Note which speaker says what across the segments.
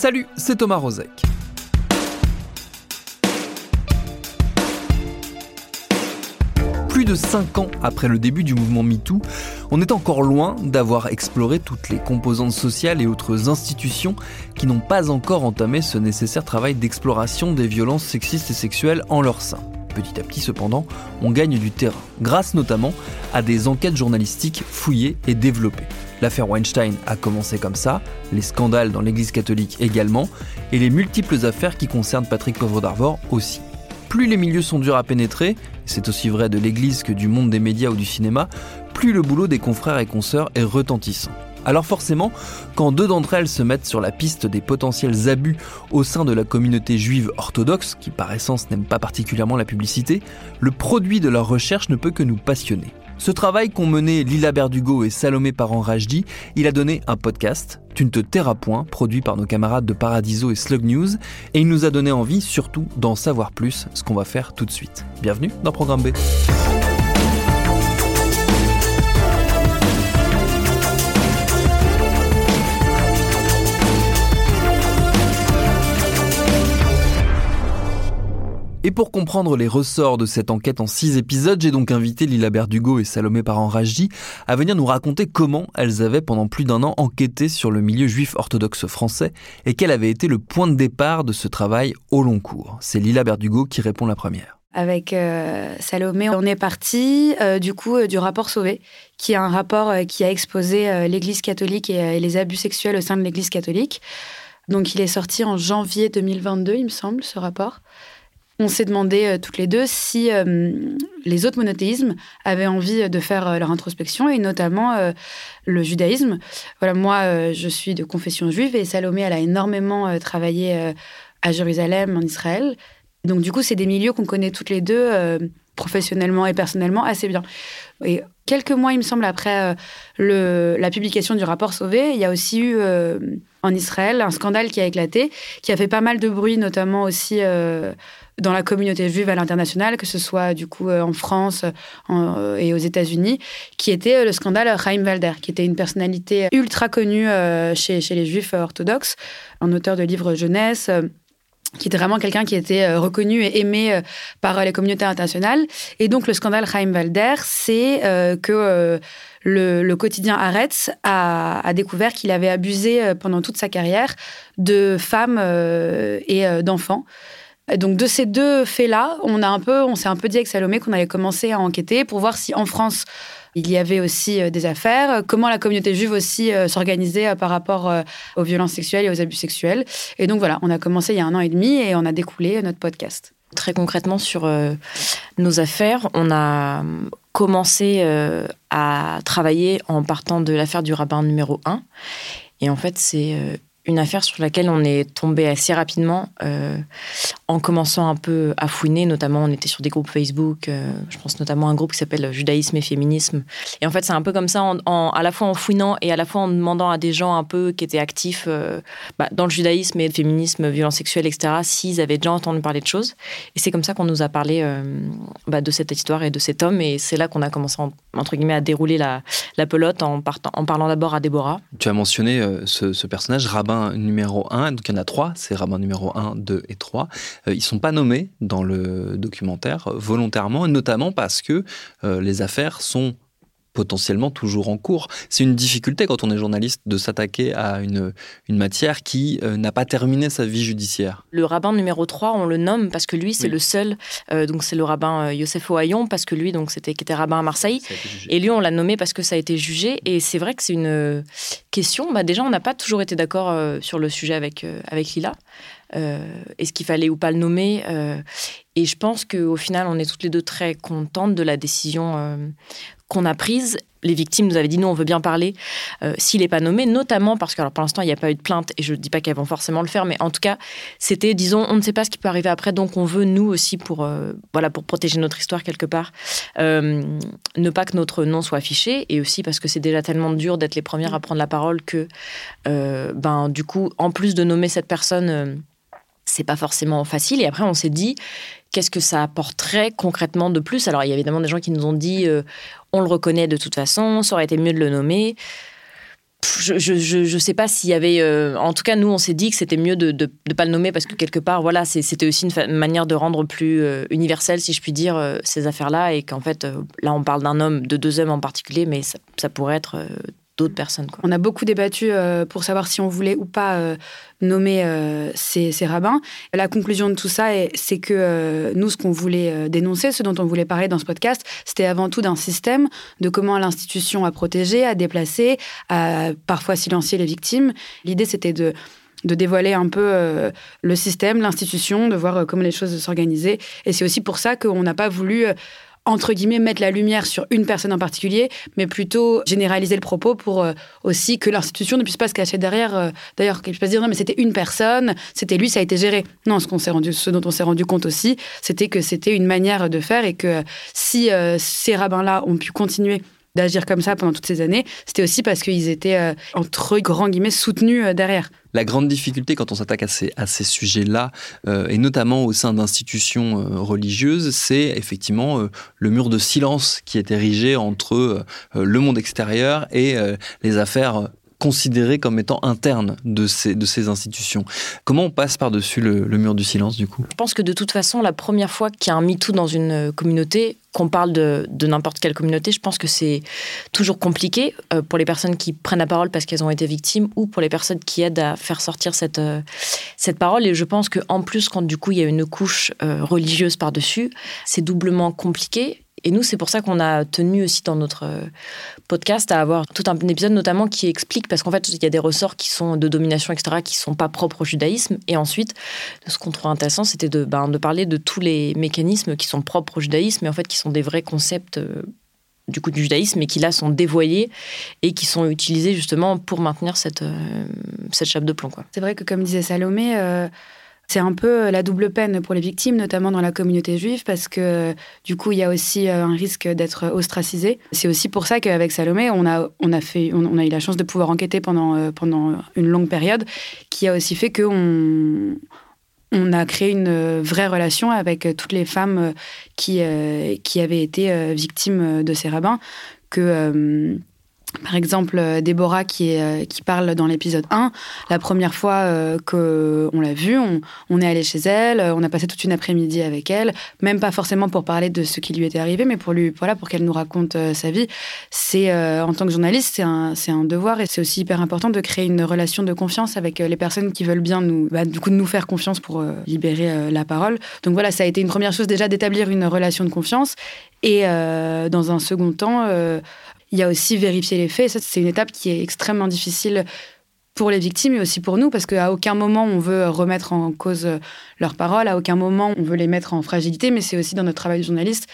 Speaker 1: Salut, c'est Thomas Rozek. Plus de 5 ans après le début du mouvement MeToo, on est encore loin d'avoir exploré toutes les composantes sociales et autres institutions qui n'ont pas encore entamé ce nécessaire travail d'exploration des violences sexistes et sexuelles en leur sein. Petit à petit cependant, on gagne du terrain, grâce notamment à des enquêtes journalistiques fouillées et développées. L'affaire Weinstein a commencé comme ça, les scandales dans l'Église catholique également, et les multiples affaires qui concernent Patrick Poivre d'Arvor aussi. Plus les milieux sont durs à pénétrer, c'est aussi vrai de l'Église que du monde des médias ou du cinéma, plus le boulot des confrères et consoeurs est retentissant. Alors forcément, quand deux d'entre elles se mettent sur la piste des potentiels abus au sein de la communauté juive orthodoxe, qui par essence n'aime pas particulièrement la publicité, le produit de leur recherche ne peut que nous passionner. Ce travail qu'ont mené Lila Berdugo et Salomé Parent-Rajdi, il a donné un podcast, Tu ne te tairas point, produit par nos camarades de Paradiso et Slug News, et il nous a donné envie surtout d'en savoir plus, ce qu'on va faire tout de suite. Bienvenue dans Programme B. Et pour comprendre les ressorts de cette enquête en six épisodes, j'ai donc invité Lila Berdugo et Salomé Parent-Rajdi à venir nous raconter comment elles avaient pendant plus d'un an enquêté sur le milieu juif orthodoxe français et quel avait été le point de départ de ce travail au long cours. C'est Lila Berdugo qui répond la première.
Speaker 2: Avec euh, Salomé, on est parti euh, du coup euh, du rapport Sauvé, qui est un rapport qui a exposé l'Église catholique et, et les abus sexuels au sein de l'Église catholique. Donc il est sorti en janvier 2022, il me semble, ce rapport on s'est demandé euh, toutes les deux si euh, les autres monothéismes avaient envie de faire euh, leur introspection et notamment euh, le judaïsme. Voilà, moi, euh, je suis de confession juive et Salomé, elle a énormément euh, travaillé euh, à Jérusalem, en Israël. Donc, du coup, c'est des milieux qu'on connaît toutes les deux, euh, professionnellement et personnellement, assez bien. Quelques mois, il me semble, après euh, la publication du rapport Sauvé, il y a aussi eu euh, en Israël un scandale qui a éclaté, qui a fait pas mal de bruit, notamment aussi euh, dans la communauté juive à l'international, que ce soit du coup en France et aux États-Unis, qui était le scandale Chaim Walder, qui était une personnalité ultra connue chez les juifs orthodoxes, un auteur de livres jeunesse. Qui était vraiment quelqu'un qui était euh, reconnu et aimé euh, par euh, les communautés internationales. Et donc, le scandale Chaim Walder, c'est que le, quotidien Haaretz a, découvert qu'il avait abusé pendant toute sa carrière de femmes et d'enfants. Donc, de ces deux faits-là, on, a un peu, on s'est un peu dit avec Salomé qu'on allait commencer à enquêter pour voir si en France, il y avait aussi euh, des affaires, euh, comment la communauté juive aussi euh, s'organisait par rapport aux violences sexuelles et aux abus sexuels. Et donc voilà, on a commencé il y a un an et demi et on a découlé notre podcast.
Speaker 3: Très concrètement sur nos affaires, on a commencé à travailler en partant de l'affaire du rabbin numéro 1. Et en fait, c'est une affaire sur laquelle on est tombé assez rapidement euh, en commençant un peu à fouiner. Notamment, on était sur des groupes Facebook. euh, je pense notamment à un groupe qui s'appelle Judaïsme et Féminisme. Et en fait, c'est un peu comme ça, à la fois en fouinant et à la fois en demandant à des gens un peu qui étaient actifs euh, bah, dans le judaïsme et le féminisme, violences sexuelles, etc., s'ils avaient déjà entendu parler de choses. Et c'est comme ça qu'on nous a parlé bah, de cette histoire et de cet homme. Et c'est là qu'on a commencé, en- entre guillemets, à dérouler la, pelote en, parlant d'abord à Déborah.
Speaker 1: Tu as mentionné ce personnage, rabbin numéro 1, donc il y en a trois, c'est rabbin numéro 1, 2 et 3. Euh, ils sont pas nommés dans le documentaire volontairement, notamment parce que euh, les affaires sont potentiellement toujours en cours. C'est une difficulté quand on est journaliste de s'attaquer à une, une matière qui euh, n'a pas terminé sa vie judiciaire.
Speaker 3: Le rabbin numéro 3, on le nomme parce que lui, c'est
Speaker 1: Oui.
Speaker 3: le seul. euh, donc, c'est le rabbin euh, Yosef Ohayon, parce que lui, donc, c'était qui était rabbin à Marseille. Et lui, on l'a nommé parce que ça a été jugé. Et c'est vrai que c'est une question. Bah, déjà, on n'a pas toujours été d'accord euh, sur le sujet avec, euh, avec Lila. Euh, Est-ce qu'il fallait ou pas le nommer euh, Et je pense qu'au final, on est toutes les deux très contentes de la décision euh, qu'on a prise. Les victimes nous avaient dit non, on veut bien parler euh, s'il n'est pas nommé, notamment parce que alors pour l'instant il n'y a pas eu de plainte et je ne dis pas qu'elles vont forcément le faire, mais en tout cas c'était disons on ne sait pas ce qui peut arriver après, donc on veut nous aussi pour euh, voilà pour protéger notre histoire quelque part, ne pas que notre nom soit affiché et aussi parce que c'est déjà tellement dur d'être les premières à prendre la parole que ben du coup en plus de nommer cette personne c'est pas forcément facile. Et après, on s'est dit, qu'est-ce que ça apporterait concrètement de plus? Alors, il y a évidemment des gens qui nous ont dit, euh, on le reconnaît de toute façon, ça aurait été mieux de le nommer. Je, je sais pas s'il y avait. euh, en tout cas, nous, on s'est dit que c'était mieux de ne pas le nommer parce que quelque part, voilà, c'était aussi une manière de rendre plus euh, universel, si je puis dire, ces affaires-là. Et qu'en fait, là, on parle d'un homme, de deux hommes en particulier, mais ça, pourrait être d'autres personnes.
Speaker 2: On a beaucoup débattu euh, pour savoir si on voulait ou pas euh, nommer euh, ces, rabbins. La conclusion de tout ça, est- c'est que nous, ce qu'on voulait dénoncer, ce dont on voulait parler dans ce podcast, c'était avant tout d'un système, de comment l'institution a protégé, a déplacé, a parfois silencié les victimes. L'idée, c'était de dévoiler un peu le système, l'institution, de voir comment les choses s'organisaient. Et c'est aussi pour ça qu'on n'a pas voulu, entre guillemets, mettre la lumière sur une personne en particulier, mais plutôt généraliser le propos pour euh, aussi que l'institution ne puisse pas se cacher derrière. euh, D'ailleurs, qu'elle puisse pas se dire non, mais c'était une personne, c'était lui, ça a été géré. Non, ce, qu'on s'est rendu, ce dont on s'est rendu compte aussi, c'était que c'était une manière de faire et que si euh, ces rabbins-là ont pu continuer d'agir comme ça pendant toutes ces années, c'était aussi parce qu'ils étaient, euh, entre grands guillemets, soutenus euh, derrière.
Speaker 1: La grande difficulté quand on s'attaque à ces, à ces sujets-là, euh, et notamment au sein d'institutions religieuses, c'est effectivement le mur de silence qui est érigé entre le monde extérieur et les affaires considérées comme étant internes de ces, de ces institutions. Comment on passe par-dessus le, mur du silence, du coup?
Speaker 3: Je pense que de toute façon, la première fois qu'il y a un MeToo dans une euh, communauté, qu'on parle de, de n'importe quelle communauté, je pense que c'est toujours compliqué euh, pour les personnes qui prennent la parole parce qu'elles ont été victimes ou pour les personnes qui aident à faire sortir cette, euh, cette parole. Et je pense qu'en plus, quand du coup il y a une couche religieuse par-dessus, c'est doublement compliqué. Et nous, c'est pour ça qu'on a tenu aussi dans notre euh, podcast à avoir tout un épisode notamment qui explique, parce qu'en fait, il y a des ressorts qui sont de domination, etc., qui sont pas propres au judaïsme. Et ensuite, ce qu'on trouve intéressant, c'était de, ben, de parler de tous les mécanismes qui sont propres au judaïsme, et en fait, qui sont des vrais concepts euh, du coup du judaïsme, et qui là sont dévoyés et qui sont utilisés justement pour maintenir cette, euh, cette chape de plomb.
Speaker 2: C'est vrai que, comme disait Salomé, c'est un peu la double peine pour les victimes, notamment dans la communauté juive, parce que du coup, il y a aussi euh, un risque d'être ostracisé. C'est aussi pour ça qu'avec Salomé, on a, on, a fait, on, a eu la chance de pouvoir enquêter pendant, euh, pendant une longue période, qui a aussi fait qu'on on a créé une euh, vraie relation avec euh, toutes les femmes euh, qui, euh, qui avaient été euh, victimes euh, de ces rabbins. Que, euh, par exemple, euh, Déborah qui, euh, qui parle dans l'épisode 1, la première fois euh, qu'on l'a vue, on, on est allé chez elle, on a passé toute une après-midi avec elle, même pas forcément pour parler de ce qui lui était arrivé, mais pour, lui, voilà, pour qu'elle nous raconte sa vie. C'est En tant que journaliste, c'est un, un devoir et c'est aussi hyper important de créer une relation de confiance avec les personnes qui veulent bien nous, bah, du coup, nous faire confiance pour libérer la parole. Donc voilà, ça a été une première chose déjà d'établir une relation de confiance. Et dans un second temps, il y a aussi vérifier les faits. C'est une étape qui est extrêmement difficile pour les victimes et aussi pour nous, parce qu'à aucun moment on veut remettre en cause leurs paroles, à aucun moment on veut les mettre en fragilité, mais c'est aussi dans notre travail de journaliste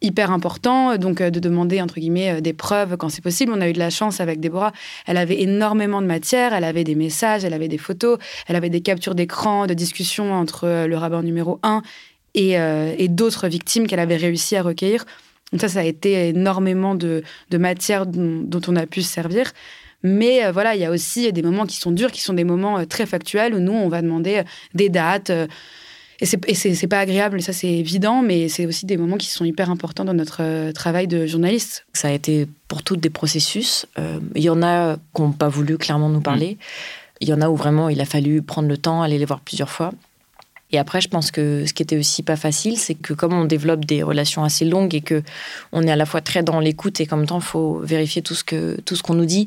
Speaker 2: hyper important, donc de demander entre guillemets des preuves quand c'est possible. On a eu de la chance avec Déborah. Elle avait énormément de matière, elle avait des messages, elle avait des photos, elle avait des captures d'écran, de discussions entre le rabbin numéro 1 et, et d'autres victimes qu'elle avait réussi à recueillir. Donc ça, ça a été énormément de, de matière dont, on a pu se servir. Mais euh, voilà, il y a aussi des moments qui sont durs, qui sont des moments euh, très factuels où nous, on va demander euh, des dates. et c'est pas agréable, ça c'est évident, mais c'est aussi des moments qui sont hyper importants dans notre travail de journaliste.
Speaker 3: Ça a été pour toutes des processus. Il y en a qui n'ont pas voulu clairement nous parler. Mmh. Il y en a où vraiment il a fallu prendre le temps, aller les voir plusieurs fois. Et après, je pense que ce qui était aussi pas facile, c'est que comme on développe des relations assez longues et que on est à la fois très dans l'écoute et comme temps, il faut vérifier tout ce que tout ce qu'on nous dit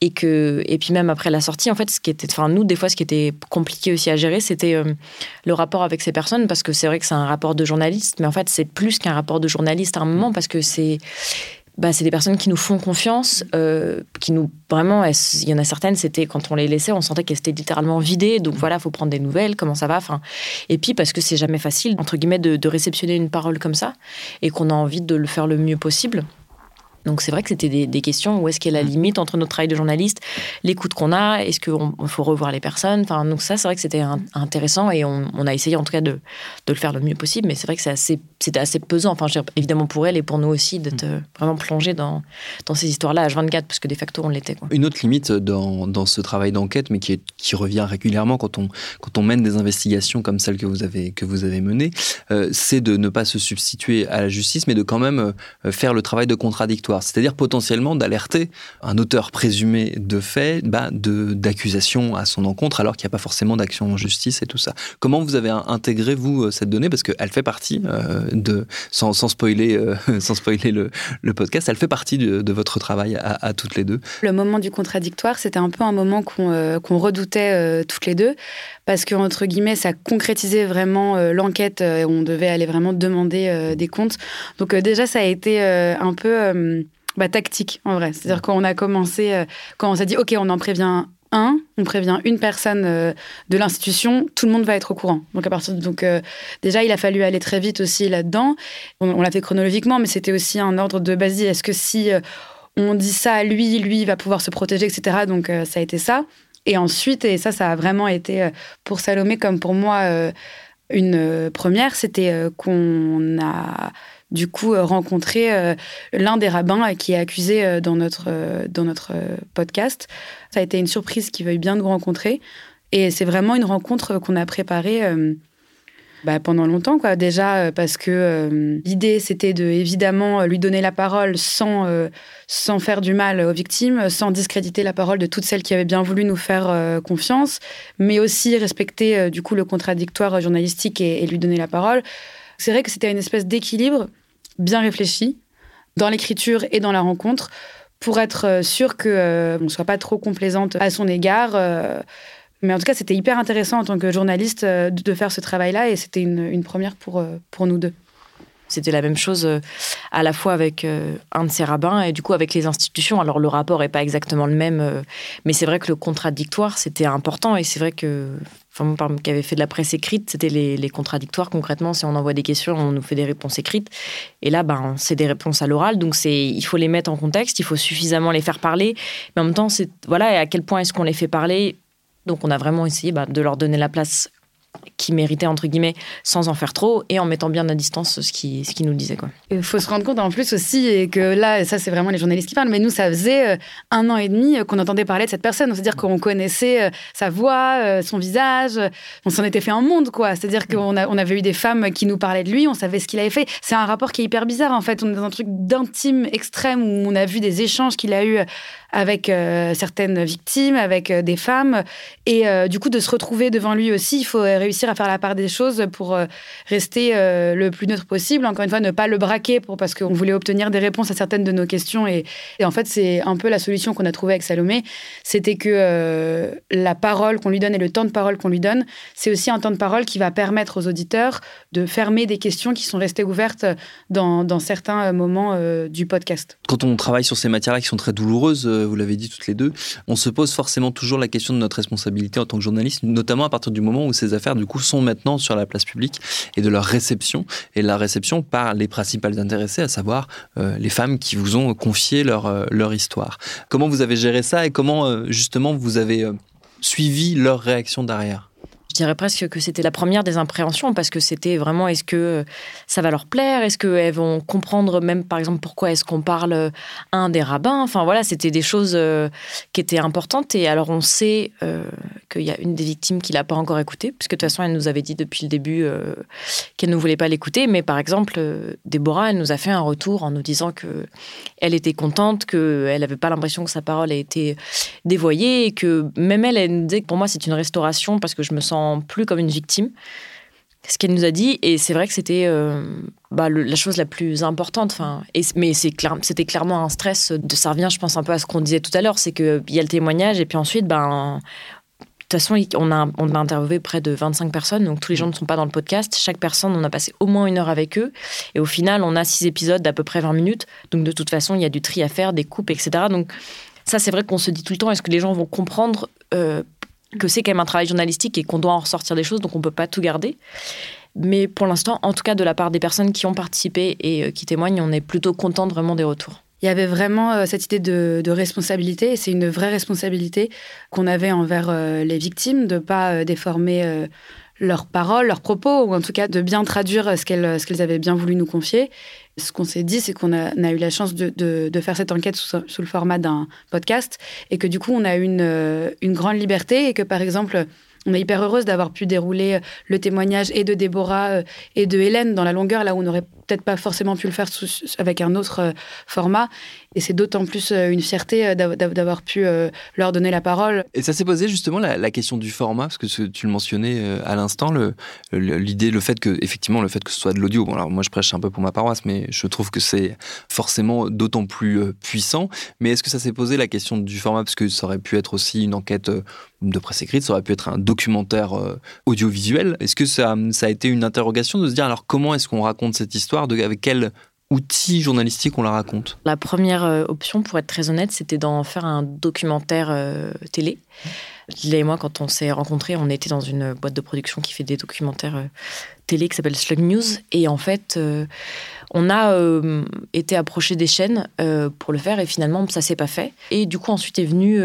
Speaker 3: et que et puis même après la sortie, en fait, ce qui était, enfin nous des fois, ce qui était compliqué aussi à gérer, c'était euh, le rapport avec ces personnes parce que c'est vrai que c'est un rapport de journaliste, mais en fait, c'est plus qu'un rapport de journaliste à un moment parce que c'est bah, c'est des personnes qui nous font confiance, euh, qui nous vraiment, il y en a certaines, c'était quand on les laissait, on sentait qu'elles étaient littéralement vidées. Donc voilà, faut prendre des nouvelles, comment ça va. Enfin, et puis parce que c'est jamais facile entre guillemets de, de réceptionner une parole comme ça et qu'on a envie de le faire le mieux possible. Donc c'est vrai que c'était des, questions où est-ce qu'il y a la mm. limite entre notre travail de journaliste, l'écoute qu'on a, est-ce qu'il faut revoir les personnes? Enfin, donc ça, c'est vrai que c'était intéressant et on, a essayé en tout cas de, de, le faire le mieux possible. Mais c'est vrai que c'était assez pesant. Enfin, évidemment pour elle et pour nous aussi d'être mm. vraiment plongés dans, dans ces histoires-là H24 parce que de facto on l'était.
Speaker 1: Une autre limite dans, dans ce travail d'enquête, mais qui, est, qui revient régulièrement quand on, quand on mène des investigations comme celle que vous avez, que vous avez menée, euh, c'est de ne pas se substituer à la justice, mais de quand même euh, faire le travail de contradictoire c'est-à-dire potentiellement d'alerter un auteur présumé de fait bah, d'accusation à son encontre alors qu'il n'y a pas forcément d'action en justice et tout ça. Comment vous avez intégré, vous, euh, cette donnée? Parce qu'elle fait partie euh, de, sans, spoiler, euh, sans spoiler le, podcast, elle fait partie de, votre travail à, toutes les deux.
Speaker 2: Le moment du contradictoire, c'était un peu un moment qu'on redoutait toutes les deux parce que entre guillemets ça concrétisait vraiment l'enquête et on devait aller vraiment demander des comptes donc déjà ça a été un peu bah, tactique, en vrai. C'est-à-dire qu'on a commencé, euh, quand on s'est dit, OK, on en prévient un, on prévient une personne euh, de l'institution, tout le monde va être au courant. Donc, à partir de, donc euh, déjà, il a fallu aller très vite aussi là-dedans. On, l'a fait chronologiquement, mais c'était aussi un ordre de base. Est-ce que si on dit ça à lui, lui va pouvoir se protéger, etc. Donc, ça a été ça. Et ensuite, et ça, ça a vraiment été pour Salomé comme pour moi une première, c'était qu'on a du coup euh, rencontrer euh, l'un des rabbins euh, qui est accusé dans notre, dans notre podcast. Ça a été une surprise qu'il veuille bien nous rencontrer. Et c'est vraiment une rencontre qu'on a préparée bah, pendant longtemps, quoi. Déjà parce que l'idée c'était de évidemment lui donner la parole sans sans faire du mal aux victimes, sans discréditer la parole de toutes celles qui avaient bien voulu nous faire confiance, mais aussi respecter du coup le contradictoire journalistique et lui donner la parole. C'est vrai que c'était une espèce d'équilibre bien réfléchi dans l'écriture et dans la rencontre pour être euh, sûr que euh, ne soit pas trop complaisante à son égard. Euh. mais en tout cas, c'était hyper intéressant en tant que journaliste de faire ce travail-là et c'était une, première pour, pour nous deux.
Speaker 3: C'était la même chose à la fois avec un de ces rabbins et du coup avec les institutions. Alors le rapport n'est pas exactement le même, mais c'est vrai que le contradictoire, c'était important et c'est vrai que enfin, moi, qui avait fait de la presse écrite, c'était les, contradictoires. Concrètement, si on envoie des questions, on nous fait des réponses écrites. Et là, ben, c'est des réponses à l'oral. Donc, c'est, il faut les mettre en contexte, il faut suffisamment les faire parler. Mais en même temps, c'est, voilà, à quel point est-ce qu'on les fait parler? Donc on a vraiment essayé ben, de leur donner la place qui méritait entre guillemets sans en faire trop et en mettant bien à distance ce qui ce qui nous disait quoi.
Speaker 2: Il faut se rendre compte en plus aussi et que là ça c'est vraiment les journalistes qui parlent mais nous ça faisait euh, un an et demi qu'on entendait parler de cette personne. C'est-à-dire qu'on connaissait euh, sa voix euh, son visage on s'en était fait un monde quoi. C'est-à-dire qu'on on avait eu des femmes qui nous parlaient de lui on savait ce qu'il avait fait. C'est un rapport qui est hyper bizarre en fait. On est dans un truc d'intime extrême où on a vu des échanges qu'il a eu avec certaines victimes avec des femmes. Et du coup de se retrouver devant lui aussi il faut réussir à faire la part des choses pour euh, rester euh, le plus neutre possible. Encore une fois, ne pas le braquer pour, parce qu'on voulait obtenir des réponses à certaines de nos questions. Et, en fait, c'est un peu la solution qu'on a trouvée avec Salomé. C'était que euh, la parole qu'on lui donne et le temps de parole qu'on lui donne, c'est aussi un temps de parole qui va permettre aux auditeurs de fermer des questions qui sont restées ouvertes dans, certains moments du podcast.
Speaker 1: Quand on travaille sur ces matières-là qui sont très douloureuses, vous l'avez dit toutes les deux, on se pose forcément toujours la question de notre responsabilité en tant que journaliste, notamment à partir du moment où ces affaires du coup, sont maintenant sur la place publique et de leur réception. Et la réception par les principales intéressées, à savoir les femmes qui vous ont confié leur, leur histoire. Comment vous avez géré ça et comment, justement, vous avez suivi leur réaction derrière?
Speaker 3: Je dirais presque que c'était la première des impréhensions parce que c'était vraiment est-ce que ça va leur plaire? Est-ce qu'elles vont comprendre même par exemple pourquoi est-ce qu'on parle un des rabbins? Enfin voilà, c'était des choses euh, qui étaient importantes. Et alors on sait euh, qu'il y a une des victimes qui l'a pas encore écouté, puisque de toute façon elle nous avait dit depuis le début euh, qu'elle ne voulait pas l'écouter. Mais par exemple, Déborah, elle nous a fait un retour en nous disant que elle était contente, qu'elle n'avait pas l'impression que sa parole a été dévoyée et que même elle, elle nous disait que pour moi c'est une restauration parce que je me sens plus comme une victime. Ce qu'elle nous a dit, et c'est vrai que c'était euh, bah, la chose la plus importante. Enfin, et, mais c'était clairement un stress. De, ça revient, je pense, un peu à ce qu'on disait tout à l'heure, c'est qu'il y a le témoignage, et puis ensuite, ben, de toute façon, on a, on a interviewé près de 25 personnes, donc tous les gens ne sont pas dans le podcast. Chaque personne, on a passé au moins une heure avec eux. Et au final, on a six épisodes d'à peu près 20 minutes. Donc de toute façon, il y a du tri à faire, des coupes, etc. Donc ça, c'est vrai qu'on se dit tout le temps, est-ce que les gens vont comprendre euh, que c'est quand même un travail journalistique et qu'on doit en ressortir des choses, donc on ne peut pas tout garder. Mais pour l'instant, en tout cas de la part des personnes qui ont participé et euh, qui témoignent, on est plutôt content vraiment des retours.
Speaker 2: Il y avait vraiment euh, cette idée de, responsabilité, et c'est une vraie responsabilité qu'on avait envers euh, les victimes, de ne pas déformer leurs paroles, leurs propos, ou en tout cas de bien traduire ce qu'elles avaient bien voulu nous confier. Ce qu'on s'est dit, c'est qu'on a, eu la chance de, faire cette enquête sous, le format d'un podcast, et que du coup, on a une, une grande liberté, et que par exemple, on est hyper heureuse d'avoir pu dérouler le témoignage et de Déborah euh, et de Hélène dans la longueur, là où on n'aurait peut-être pas forcément pu le faire avec un autre euh, format. Et c'est d'autant plus euh, une fierté euh, d'avoir pu leur donner la parole.
Speaker 1: Et ça s'est posé justement la, question du format, parce que tu le mentionnais à l'instant, l'idée, le, fait que, effectivement, le fait que ce soit de l'audio. Bon, alors moi je prêche un peu pour ma paroisse, mais je trouve que c'est forcément d'autant plus puissant. Mais est-ce que ça s'est posé la question du format, parce que ça aurait pu être aussi une enquête de presse écrite, ça aurait pu être un documentaire audiovisuel. Est-ce que ça, ça a été une interrogation de se dire alors comment est-ce qu'on raconte cette histoire? De avec quel outil journalistique on la raconte
Speaker 3: La première euh, option, pour être très honnête, c'était d'en faire un documentaire euh, télé. Léa et moi, quand on s'est rencontrés, on était dans une boîte de production qui fait des documentaires euh, télé qui s'appelle Slug News. Et en fait, on a été approché des chaînes pour le faire et finalement, ça s'est pas fait. Et du coup, ensuite est venue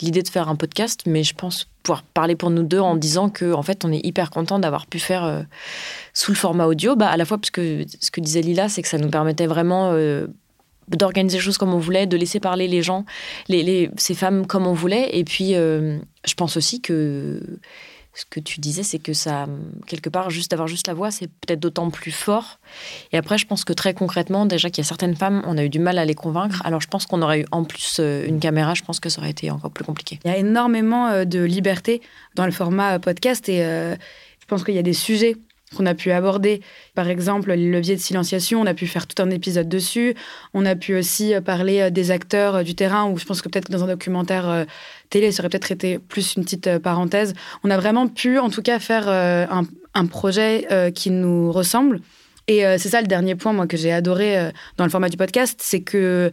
Speaker 3: l'idée de faire un podcast, mais je pense pouvoir parler pour nous deux en disant que en fait on est hyper content d'avoir pu faire euh, sous le format audio. Bah à la fois parce que ce que disait Lila c'est que ça nous permettait vraiment euh, d'organiser les choses comme on voulait de laisser parler les gens les, ces femmes comme on voulait. Et puis euh, je pense aussi que ce que tu disais, c'est que ça, quelque part, juste avoir juste la voix, c'est peut-être d'autant plus fort. Et après, je pense que très concrètement, déjà qu'il y a certaines femmes, on a eu du mal à les convaincre. Alors, je pense qu'on aurait eu en plus euh, une caméra, je pense que ça aurait été encore plus compliqué.
Speaker 2: Il y a énormément euh, de liberté dans le format euh, podcast et je pense qu'il y a des sujets qu'on a pu aborder. Par exemple, les leviers de silenciation, on a pu faire tout un épisode dessus. On a pu aussi euh, parler euh, des acteurs euh, du terrain, où je pense que peut-être dans un documentaire télé, ça aurait peut-être été plus une petite parenthèse. On a vraiment pu, en tout cas, faire un, un projet qui nous ressemble. Et c'est ça le dernier point, moi, que j'ai adoré dans le format du podcast, c'est que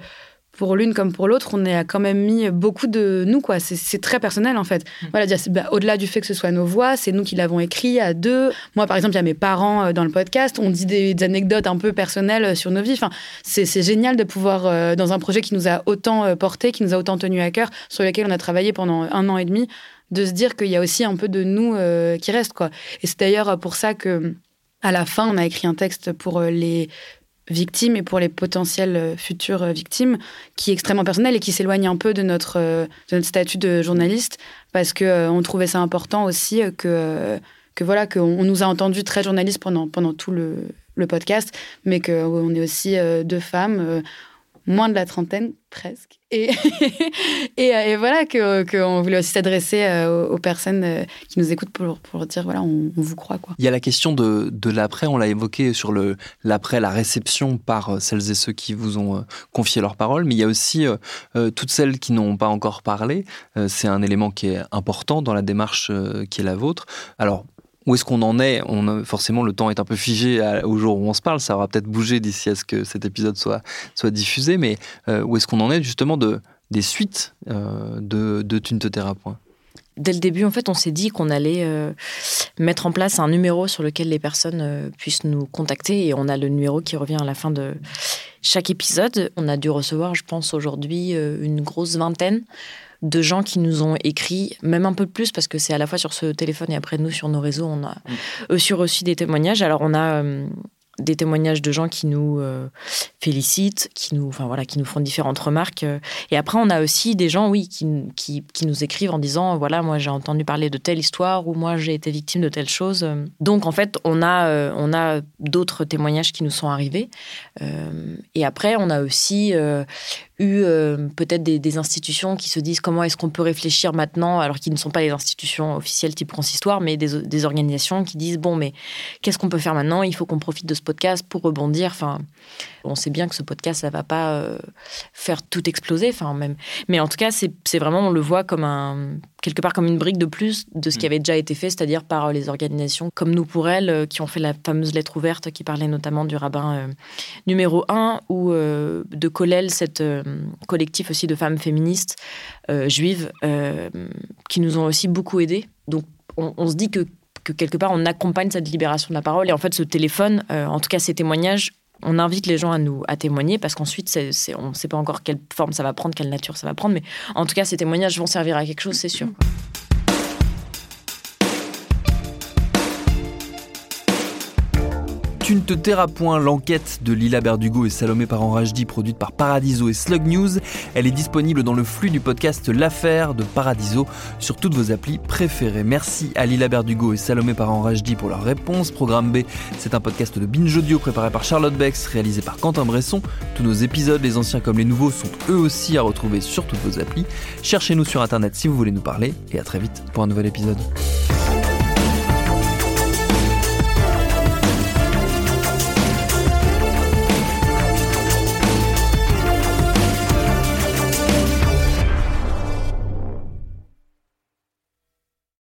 Speaker 2: pour l'une comme pour l'autre, on a quand même mis beaucoup de nous, quoi. C'est très personnel, en fait. Mm. Voilà, bah, au-delà du fait que ce soit nos voix, c'est nous qui l'avons écrit à deux. Moi, par exemple, il y a mes parents euh, dans le podcast. On dit des, anecdotes un peu personnelles euh, sur nos vies. Enfin, c'est génial de pouvoir, euh, dans un projet qui nous a autant porté, qui nous a autant tenu à cœur, sur lequel on a travaillé pendant un an et demi, de se dire qu'il y a aussi un peu de nous qui reste, quoi. Et c'est d'ailleurs pour ça que à la fin, on a écrit un texte pour les victimes et pour les potentielles euh, futures euh, victimes, qui est extrêmement personnel et qui s'éloigne un peu de notre, euh, de notre statut de journaliste, parce qu'on on trouvait ça important aussi que, que voilà qu'on nous a entendu très journalistes pendant, pendant tout le, le podcast, mais qu'on est aussi deux femmes moins de la trentaine, presque. Et, et, voilà, qu'on que voulait aussi s'adresser euh, aux, personnes euh, qui nous écoutent pour, pour dire, voilà, on, vous croit. Quoi.
Speaker 1: Il y a la question de, de l'après, on l'a évoqué sur l'après, la réception par euh, celles et ceux qui vous ont confié leurs paroles, mais il y a aussi toutes celles qui n'ont pas encore parlé. C'est un élément qui est important dans la démarche qui est la vôtre. Alors, où est-ce qu'on en est on Forcément, le temps est un peu figé au jour où on se parle. Ça aura peut-être bougé d'ici à ce que cet épisode soit, soit diffusé. Mais euh, où est-ce qu'on en est justement de, des suites euh, de, de Dès
Speaker 3: le début, en fait, on s'est dit qu'on allait euh, mettre en place un numéro sur lequel les personnes puissent nous contacter. Et on a le numéro qui revient à la fin de chaque épisode. On a dû recevoir, je pense, aujourd'hui une grosse vingtaine de gens qui nous ont écrit, même un peu plus, parce que c'est à la fois sur ce téléphone et après nous, sur nos réseaux, on a mmh. aussi reçu des témoignages. Alors, on a des témoignages de gens qui nous euh, félicitent, qui nous, enfin voilà, qui nous font différentes remarques. Euh. Et après, on a aussi des gens, oui, qui, qui, qui nous écrivent en disant, voilà, moi j'ai entendu parler de telle histoire ou moi j'ai été victime de telle chose. Donc en fait, on a, euh, on a d'autres témoignages qui nous sont arrivés. et après, on a aussi eu peut-être des, institutions qui se disent comment est-ce qu'on peut réfléchir maintenant, alors qu'ils ne sont pas les institutions officielles type consistoire, mais des, des organisations qui disent bon, mais qu'est-ce qu'on peut faire maintenant? Il faut qu'on profite de ce podcast pour rebondir. Enfin, on sait bien que ce podcast, ça va pas euh, faire tout exploser. Enfin, même. Mais en tout cas, c'est vraiment, on le voit comme un quelque part comme une brique de plus de ce qui mm. avait déjà été fait, c'est-à-dire par les organisations comme Nous pour Elle, euh, qui ont fait la fameuse lettre ouverte qui parlait notamment du rabbin euh, numéro 1, ou de Colel, cette collectif aussi de femmes féministes juives, qui nous ont aussi beaucoup aidés. Donc, on se dit que que quelque part on accompagne cette libération de la parole. Et en fait, ce téléphone, euh, en tout cas ces témoignages, on invite les gens à nous à témoigner parce qu'ensuite, on ne sait pas encore quelle forme ça va prendre, quelle nature ça va prendre. Mais en tout cas, ces témoignages vont servir à quelque chose, c'est sûr.
Speaker 1: Tu ne te tairas point, l'enquête de Lila Berdugo et Salomé Parent-Rajdi, produite par Paradiso et Slug News. Elle est disponible dans le flux du podcast L'affaire de Paradiso sur toutes vos applis préférées. Merci à Lila Berdugo et Salomé Parent-Rajdi pour leur réponse. Programme B, c'est un podcast de Binge Audio préparé par Charlotte Bex, réalisé par Quentin Bresson. Tous nos épisodes, les anciens comme les nouveaux, sont eux aussi à retrouver sur toutes vos applis. Cherchez-nous sur internet si vous voulez nous parler et à très vite pour un nouvel épisode.